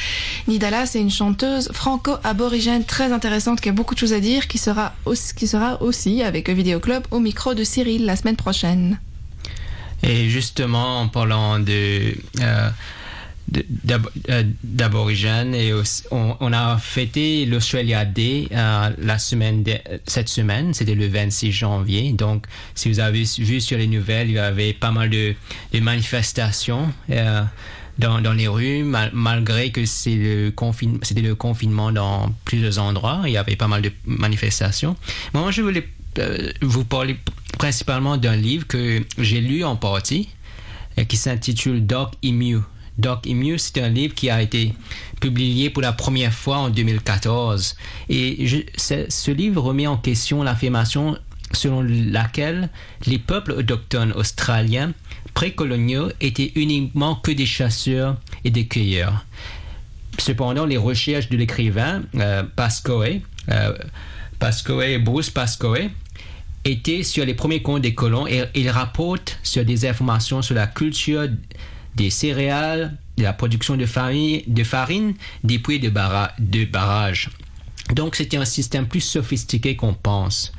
Nidala, c'est une chanteuse franco-aborigène très intéressante qui a beaucoup de choses à dire, qui sera aussi, avec Vidéo Club au micro de Cyril la semaine prochaine. Et justement, en parlant de, euh, d'aborigènes, et on, on a fêté l'Australia Day euh, la semaine cette semaine, c'était le 26 janvier. Donc, si vous avez vu sur les nouvelles, il y avait pas mal de, de manifestations. euh, dans, dans les rues, mal- malgré que c'est le confine- c'était le confinement dans plusieurs endroits, il y avait pas mal de manifestations. Moi, je voulais euh, vous parler principalement d'un livre que j'ai lu en partie, euh, qui s'intitule Doc Emu. Doc Emu, c'est un livre qui a été publié pour la première fois en 2014. Et ce, livre remet en question l'affirmation selon laquelle les peuples autochtones australiens précoloniaux étaient uniquement que des chasseurs et des cueilleurs. Cependant, les recherches de l'écrivain euh, Pascoe, euh, Pascoe, Bruce Pascoe, étaient sur les premiers comptes des colons et il rapporte sur des informations sur la culture des céréales, de la production de farine, de farine des puits de, barra- de barrage. Donc, c'était un système plus sophistiqué qu'on pense.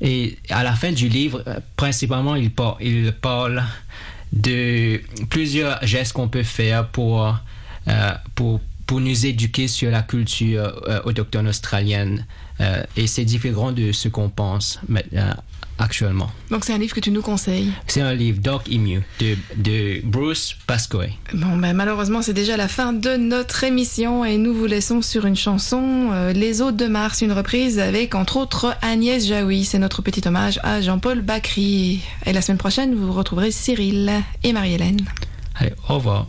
Et à la fin du livre, euh, principalement, il, par- il parle de plusieurs gestes qu'on peut faire pour, euh, pour, nous éduquer sur la culture euh, autochtone australienne. Et c'est différent de ce qu'on pense actuellement. Donc c'est un livre que tu nous conseilles? C'est un livre Dog Emu de, de Bruce Pascoe. Bon, ben, malheureusement, c'est déjà la fin de notre émission et nous vous laissons sur une chanson, euh, Les Autres de Mars, une reprise avec entre autres Agnès Jaoui. C'est notre petit hommage à Jean-Paul Bacry. Et la semaine prochaine, vous retrouverez Cyril et Marie-Hélène. Allez, au revoir.